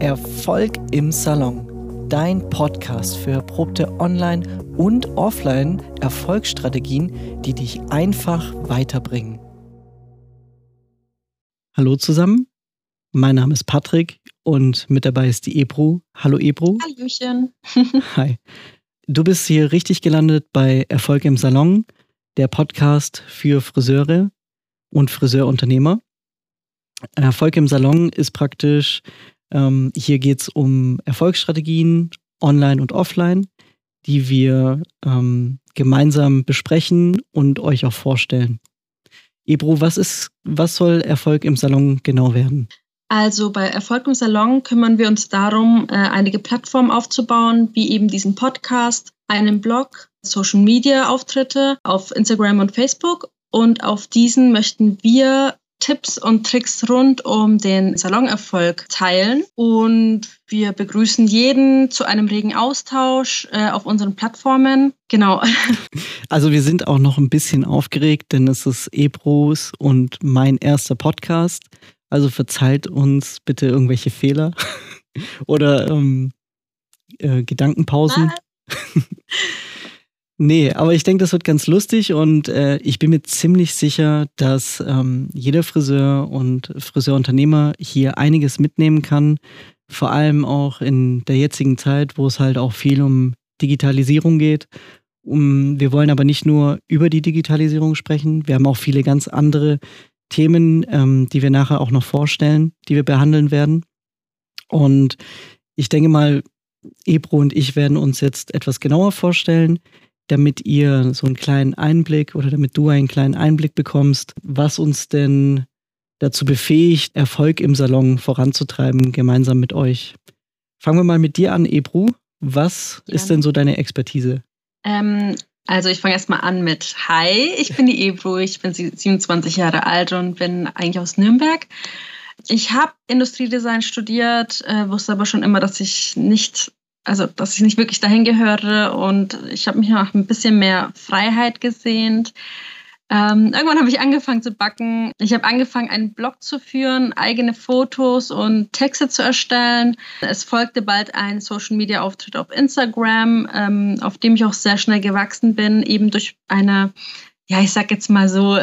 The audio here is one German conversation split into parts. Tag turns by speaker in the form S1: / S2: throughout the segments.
S1: Erfolg im Salon. Dein Podcast für erprobte Online- und Offline-Erfolgsstrategien, die dich einfach weiterbringen. Hallo zusammen, mein Name ist Patrick und mit dabei ist die Ebru. Hallo Ebru.
S2: Hallöchen.
S1: Hi. Du bist hier richtig gelandet bei Erfolg im Salon, der Podcast für Friseure und Friseurunternehmer. Erfolg im Salon ist praktisch ähm, hier geht es um Erfolgsstrategien, online und offline, die wir ähm, gemeinsam besprechen und euch auch vorstellen. Ebro, was ist, was soll Erfolg im Salon genau werden?
S2: Also bei Erfolg im Salon kümmern wir uns darum, äh, einige Plattformen aufzubauen, wie eben diesen Podcast, einen Blog, Social Media Auftritte auf Instagram und Facebook. Und auf diesen möchten wir Tipps und Tricks rund um den Salonerfolg teilen. Und wir begrüßen jeden zu einem regen Austausch äh, auf unseren Plattformen. Genau.
S1: Also wir sind auch noch ein bisschen aufgeregt, denn es ist Ebros und mein erster Podcast. Also verzeiht uns bitte irgendwelche Fehler oder ähm, äh, Gedankenpausen. Nee, aber ich denke, das wird ganz lustig und äh, ich bin mir ziemlich sicher, dass ähm, jeder Friseur und Friseurunternehmer hier einiges mitnehmen kann. Vor allem auch in der jetzigen Zeit, wo es halt auch viel um Digitalisierung geht. Um, wir wollen aber nicht nur über die Digitalisierung sprechen. Wir haben auch viele ganz andere Themen, ähm, die wir nachher auch noch vorstellen, die wir behandeln werden. Und ich denke mal, Ebro und ich werden uns jetzt etwas genauer vorstellen damit ihr so einen kleinen Einblick oder damit du einen kleinen Einblick bekommst, was uns denn dazu befähigt, Erfolg im Salon voranzutreiben, gemeinsam mit euch. Fangen wir mal mit dir an, Ebru. Was ja. ist denn so deine Expertise?
S2: Ähm, also ich fange erstmal an mit Hi, ich bin die Ebru, ich bin 27 Jahre alt und bin eigentlich aus Nürnberg. Ich habe Industriedesign studiert, äh, wusste aber schon immer, dass ich nicht also dass ich nicht wirklich dahin gehöre und ich habe mich nach ein bisschen mehr Freiheit gesehnt. Ähm, irgendwann habe ich angefangen zu backen. Ich habe angefangen, einen Blog zu führen, eigene Fotos und Texte zu erstellen. Es folgte bald ein Social-Media-Auftritt auf Instagram, ähm, auf dem ich auch sehr schnell gewachsen bin, eben durch eine, ja, ich sag jetzt mal so,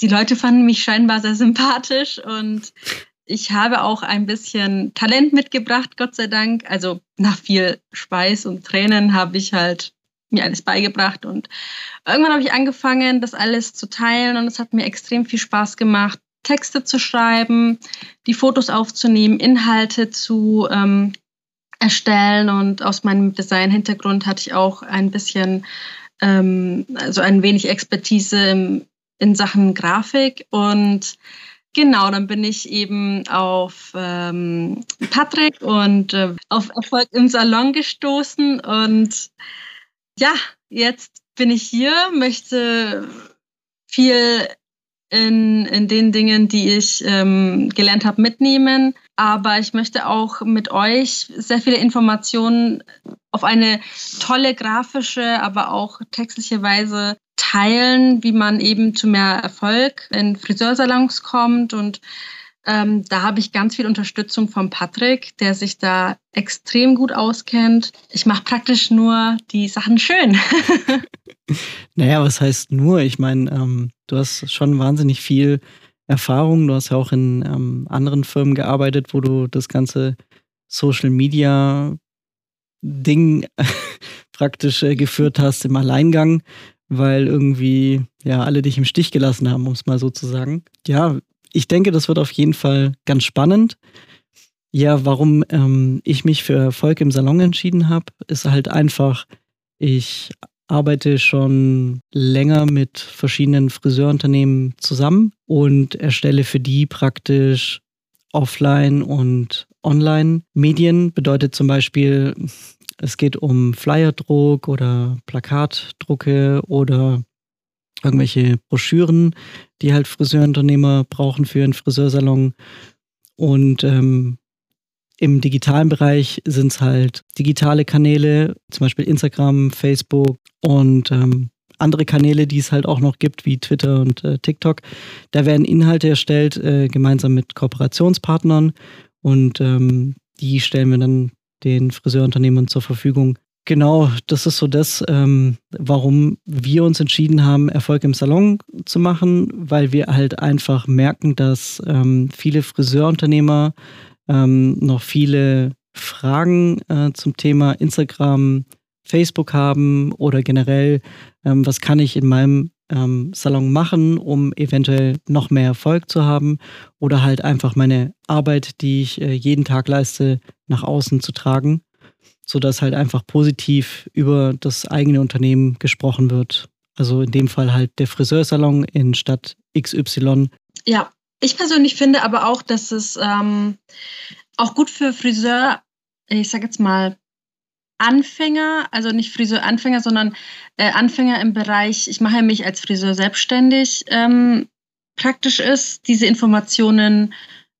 S2: die Leute fanden mich scheinbar sehr sympathisch und ich habe auch ein bisschen Talent mitgebracht, Gott sei Dank. Also nach viel Schweiß und Tränen habe ich halt mir alles beigebracht und irgendwann habe ich angefangen, das alles zu teilen und es hat mir extrem viel Spaß gemacht, Texte zu schreiben, die Fotos aufzunehmen, Inhalte zu ähm, erstellen und aus meinem Design-Hintergrund hatte ich auch ein bisschen, ähm, also ein wenig Expertise in Sachen Grafik und Genau, dann bin ich eben auf ähm, Patrick und äh, auf Erfolg im Salon gestoßen. Und ja, jetzt bin ich hier, möchte viel in, in den Dingen, die ich ähm, gelernt habe, mitnehmen. Aber ich möchte auch mit euch sehr viele Informationen auf eine tolle grafische, aber auch textliche Weise teilen, wie man eben zu mehr Erfolg in Friseursalons kommt. Und ähm, da habe ich ganz viel Unterstützung von Patrick, der sich da extrem gut auskennt. Ich mache praktisch nur die Sachen schön.
S1: naja, was heißt nur? Ich meine, ähm, du hast schon wahnsinnig viel Erfahrung. Du hast ja auch in ähm, anderen Firmen gearbeitet, wo du das ganze Social Media Ding praktisch äh, geführt hast im Alleingang weil irgendwie ja alle dich im Stich gelassen haben, um es mal so zu sagen. Ja, ich denke, das wird auf jeden Fall ganz spannend. Ja, warum ähm, ich mich für Erfolg im Salon entschieden habe, ist halt einfach, ich arbeite schon länger mit verschiedenen Friseurunternehmen zusammen und erstelle für die praktisch Offline- und Online-Medien. Bedeutet zum Beispiel, es geht um Flyerdruck oder Plakatdrucke oder irgendwelche Broschüren, die halt Friseurunternehmer brauchen für einen Friseursalon. Und ähm, im digitalen Bereich sind es halt digitale Kanäle, zum Beispiel Instagram, Facebook und ähm, andere Kanäle, die es halt auch noch gibt, wie Twitter und äh, TikTok. Da werden Inhalte erstellt, äh, gemeinsam mit Kooperationspartnern und ähm, die stellen wir dann den Friseurunternehmern zur Verfügung. Genau, das ist so das, ähm, warum wir uns entschieden haben, Erfolg im Salon zu machen, weil wir halt einfach merken, dass ähm, viele Friseurunternehmer ähm, noch viele Fragen äh, zum Thema Instagram, Facebook haben oder generell, ähm, was kann ich in meinem ähm, Salon machen, um eventuell noch mehr Erfolg zu haben oder halt einfach meine Arbeit, die ich äh, jeden Tag leiste, nach außen zu tragen, sodass halt einfach positiv über das eigene Unternehmen gesprochen wird. Also in dem Fall halt der Friseursalon in Stadt XY.
S2: Ja, ich persönlich finde aber auch, dass es ähm, auch gut für Friseur, ich sag jetzt mal, Anfänger, also nicht Friseur-Anfänger, sondern äh, Anfänger im Bereich, ich mache mich als Friseur selbstständig, ähm, praktisch ist, diese Informationen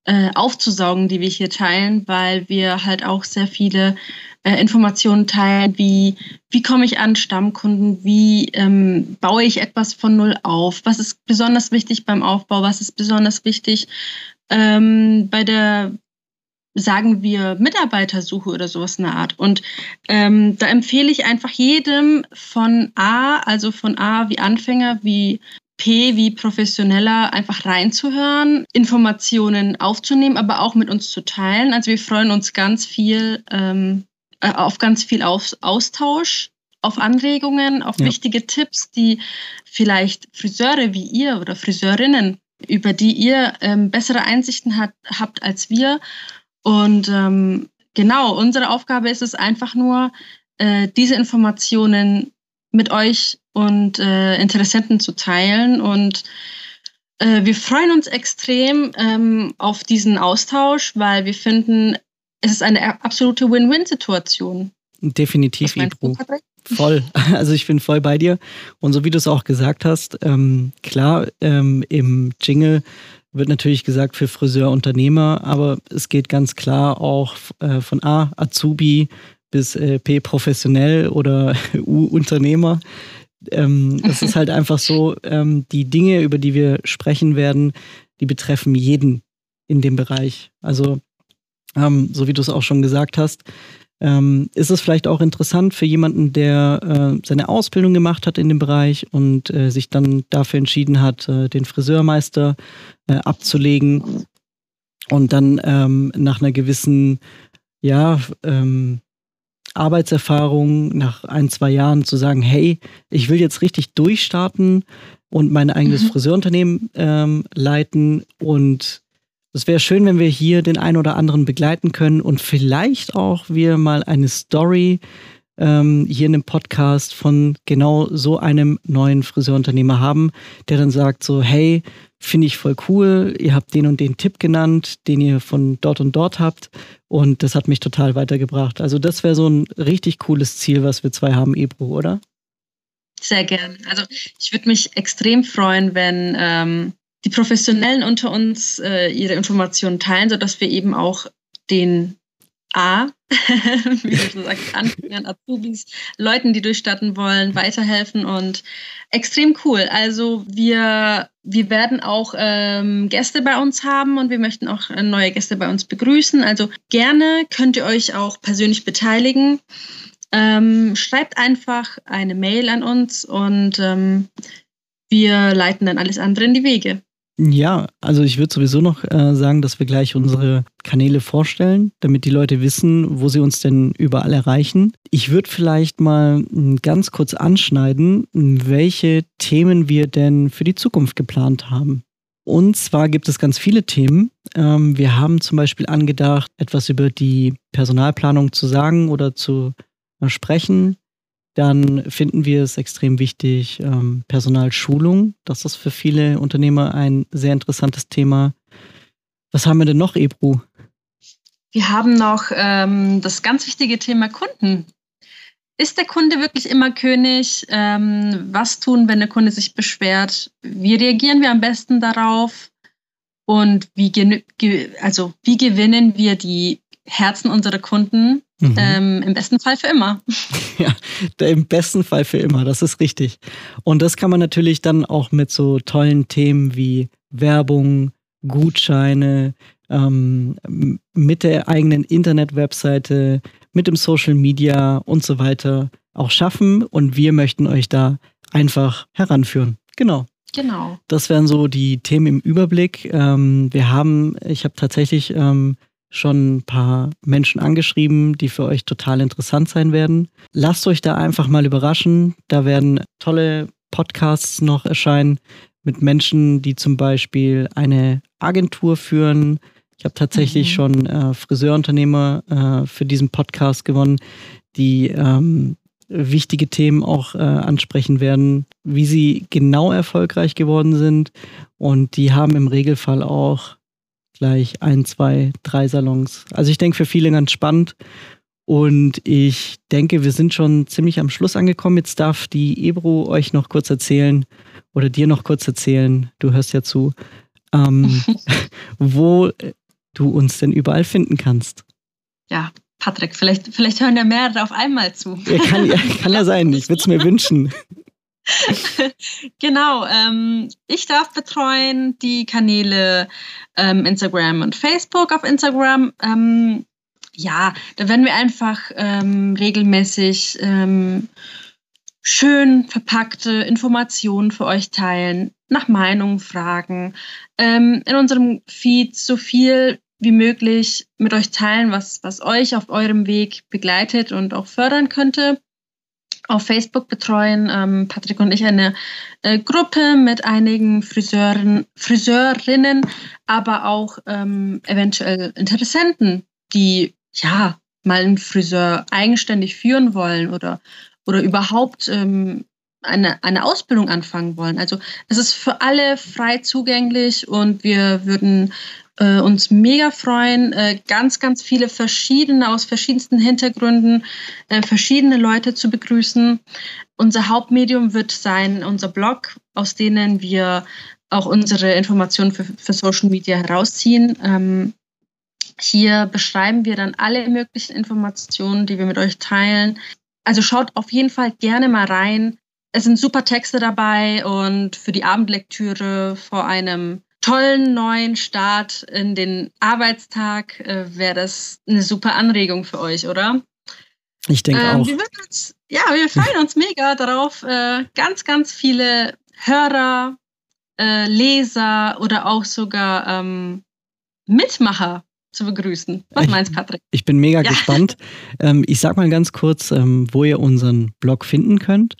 S2: äh, aufzusaugen, die wir hier teilen, weil wir halt auch sehr viele äh, Informationen teilen, wie, wie komme ich an Stammkunden, wie ähm, baue ich etwas von null auf, was ist besonders wichtig beim Aufbau, was ist besonders wichtig ähm, bei der sagen wir Mitarbeitersuche oder sowas in der Art. Und ähm, da empfehle ich einfach jedem von A, also von A wie Anfänger, wie P wie Professioneller einfach reinzuhören, Informationen aufzunehmen, aber auch mit uns zu teilen. Also wir freuen uns ganz viel ähm, äh, auf ganz viel Aus Austausch, auf Anregungen, auf ja. wichtige Tipps, die vielleicht Friseure wie ihr oder Friseurinnen, über die ihr ähm, bessere Einsichten hat, habt als wir und ähm, genau, unsere Aufgabe ist es einfach nur, äh, diese Informationen mit euch und äh, Interessenten zu teilen. Und äh, wir freuen uns extrem ähm, auf diesen Austausch, weil wir finden, es ist eine absolute Win-Win-Situation.
S1: Definitiv, Ibro. Voll. Also ich bin voll bei dir. Und so wie du es auch gesagt hast, ähm, klar, ähm, im Jingle wird natürlich gesagt für Friseur-Unternehmer, aber es geht ganz klar auch äh, von A, Azubi bis äh, P, professionell oder U, Unternehmer. Ähm, es ist halt einfach so, ähm, die Dinge, über die wir sprechen werden, die betreffen jeden in dem Bereich. Also, ähm, so wie du es auch schon gesagt hast, ähm, ist es vielleicht auch interessant für jemanden, der äh, seine Ausbildung gemacht hat in dem Bereich und äh, sich dann dafür entschieden hat, äh, den Friseurmeister äh, abzulegen und dann ähm, nach einer gewissen, ja, ähm, Arbeitserfahrung nach ein, zwei Jahren zu sagen, hey, ich will jetzt richtig durchstarten und mein eigenes mhm. Friseurunternehmen ähm, leiten und es wäre schön, wenn wir hier den einen oder anderen begleiten können und vielleicht auch wir mal eine Story ähm, hier in dem Podcast von genau so einem neuen Friseurunternehmer haben, der dann sagt so, hey, finde ich voll cool, ihr habt den und den Tipp genannt, den ihr von dort und dort habt und das hat mich total weitergebracht. Also das wäre so ein richtig cooles Ziel, was wir zwei haben, Ebro, oder?
S2: Sehr gern. Also ich würde mich extrem freuen, wenn ähm, die Professionellen unter uns äh, ihre Informationen teilen, sodass wir eben auch den A, wie du so sagst, Anfängern, Azubis, Leuten, die durchstarten wollen, weiterhelfen und extrem cool. Also wir, wir werden auch ähm, Gäste bei uns haben und wir möchten auch äh, neue Gäste bei uns begrüßen. Also gerne könnt ihr euch auch persönlich beteiligen. Ähm, schreibt einfach eine Mail an uns und ähm, wir leiten dann alles andere in die Wege.
S1: Ja, also ich würde sowieso noch äh, sagen, dass wir gleich unsere Kanäle vorstellen, damit die Leute wissen, wo sie uns denn überall erreichen. Ich würde vielleicht mal hm, ganz kurz anschneiden, welche Themen wir denn für die Zukunft geplant haben. Und zwar gibt es ganz viele Themen. Ähm, wir haben zum Beispiel angedacht, etwas über die Personalplanung zu sagen oder zu äh, sprechen dann finden wir es extrem wichtig, ähm, Personalschulung. Das ist für viele Unternehmer ein sehr interessantes Thema. Was haben wir denn noch, Ebru?
S2: Wir haben noch ähm, das ganz wichtige Thema Kunden. Ist der Kunde wirklich immer König? Ähm, was tun, wenn der Kunde sich beschwert? Wie reagieren wir am besten darauf? Und wie, also, wie gewinnen wir die Herzen unserer Kunden? Mhm. Ähm, Im besten Fall für immer.
S1: Ja, im besten Fall für immer, das ist richtig. Und das kann man natürlich dann auch mit so tollen Themen wie Werbung, Gutscheine, ähm, mit der eigenen Internet-Webseite, mit dem Social Media und so weiter auch schaffen. Und wir möchten euch da einfach heranführen. Genau.
S2: Genau.
S1: Das wären so die Themen im Überblick. Ähm, wir haben, ich habe tatsächlich ähm, schon ein paar Menschen angeschrieben, die für euch total interessant sein werden. Lasst euch da einfach mal überraschen. Da werden tolle Podcasts noch erscheinen mit Menschen, die zum Beispiel eine Agentur führen. Ich habe tatsächlich mhm. schon äh, Friseurunternehmer äh, für diesen Podcast gewonnen, die ähm, wichtige Themen auch äh, ansprechen werden, wie sie genau erfolgreich geworden sind. Und die haben im Regelfall auch gleich ein, zwei, drei Salons. Also ich denke für viele ganz spannend. Und ich denke, wir sind schon ziemlich am Schluss angekommen. Jetzt darf die Ebro euch noch kurz erzählen oder dir noch kurz erzählen, du hörst ja zu, ähm, wo du uns denn überall finden kannst.
S2: Ja, Patrick, vielleicht, vielleicht hören ja mehrere auf einmal zu.
S1: Ja, kann, ja, kann ja sein, ich würde es mir wünschen.
S2: genau, ähm, ich darf betreuen die Kanäle ähm, Instagram und Facebook. Auf Instagram, ähm, ja, da werden wir einfach ähm, regelmäßig ähm, schön verpackte Informationen für euch teilen, nach Meinungen fragen, ähm, in unserem Feed so viel wie möglich mit euch teilen, was, was euch auf eurem Weg begleitet und auch fördern könnte. Auf Facebook betreuen ähm, Patrick und ich eine äh, Gruppe mit einigen Friseuren, Friseurinnen, aber auch ähm, eventuell Interessenten, die ja mal einen Friseur eigenständig führen wollen oder, oder überhaupt ähm, eine, eine Ausbildung anfangen wollen. Also es ist für alle frei zugänglich und wir würden äh, uns mega freuen, äh, ganz, ganz viele verschiedene, aus verschiedensten Hintergründen, äh, verschiedene Leute zu begrüßen. Unser Hauptmedium wird sein unser Blog, aus denen wir auch unsere Informationen für, für Social Media herausziehen. Ähm, hier beschreiben wir dann alle möglichen Informationen, die wir mit euch teilen. Also schaut auf jeden Fall gerne mal rein. Es sind super Texte dabei und für die Abendlektüre vor einem tollen neuen Start in den Arbeitstag äh, wäre das eine super Anregung für euch, oder?
S1: Ich denke ähm, auch.
S2: Wir uns, ja, wir freuen uns mega darauf, äh, ganz, ganz viele Hörer, äh, Leser oder auch sogar ähm, Mitmacher zu begrüßen. Was
S1: ich,
S2: meinst Patrick?
S1: Ich bin mega ja. gespannt. Ähm, ich sag mal ganz kurz, ähm, wo ihr unseren Blog finden könnt.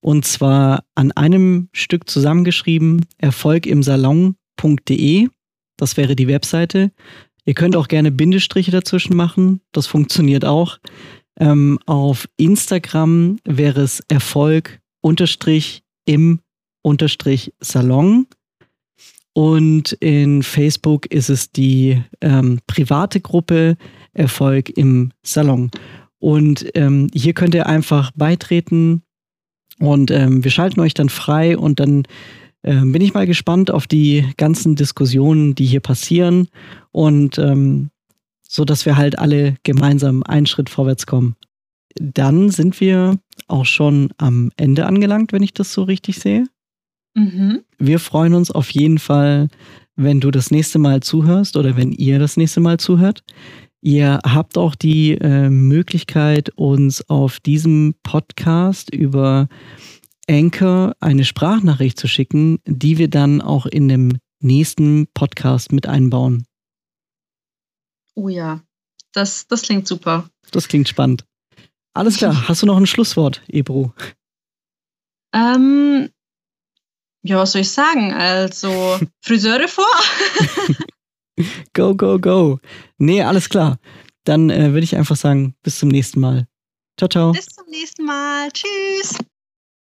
S1: Und zwar an einem Stück zusammengeschrieben, Erfolg im Salon www.ecom.de. Das wäre die Webseite. Ihr könnt auch gerne Bindestriche dazwischen machen. Das funktioniert auch. Ähm, auf Instagram wäre es Erfolg im Salon. Und in Facebook ist es die ähm, private Gruppe Erfolg im Salon. Und ähm, hier könnt ihr einfach beitreten und wir schalten euch dann frei und dann ähm, bin ich mal gespannt auf die ganzen Diskussionen, die hier passieren und ähm, so, dass wir halt alle gemeinsam einen Schritt vorwärts kommen. Dann sind wir auch schon am Ende angelangt, wenn ich das so richtig sehe. Mhm. Wir freuen uns auf jeden Fall, wenn du das nächste Mal zuhörst oder wenn ihr das nächste Mal zuhört. Ihr habt auch die äh, Möglichkeit, uns auf diesem Podcast über Anchor eine Sprachnachricht zu schicken, die wir dann auch in dem nächsten Podcast mit einbauen.
S2: Oh ja, das, das klingt super.
S1: Das klingt spannend. Alles klar, hast du noch ein Schlusswort, Ebro?
S2: Ähm, ja, was soll ich sagen? Also, Friseure vor?
S1: go, go, go. Nee, alles klar. Dann äh, würde ich einfach sagen, bis zum nächsten Mal. Ciao, ciao.
S2: Bis zum nächsten Mal. Tschüss.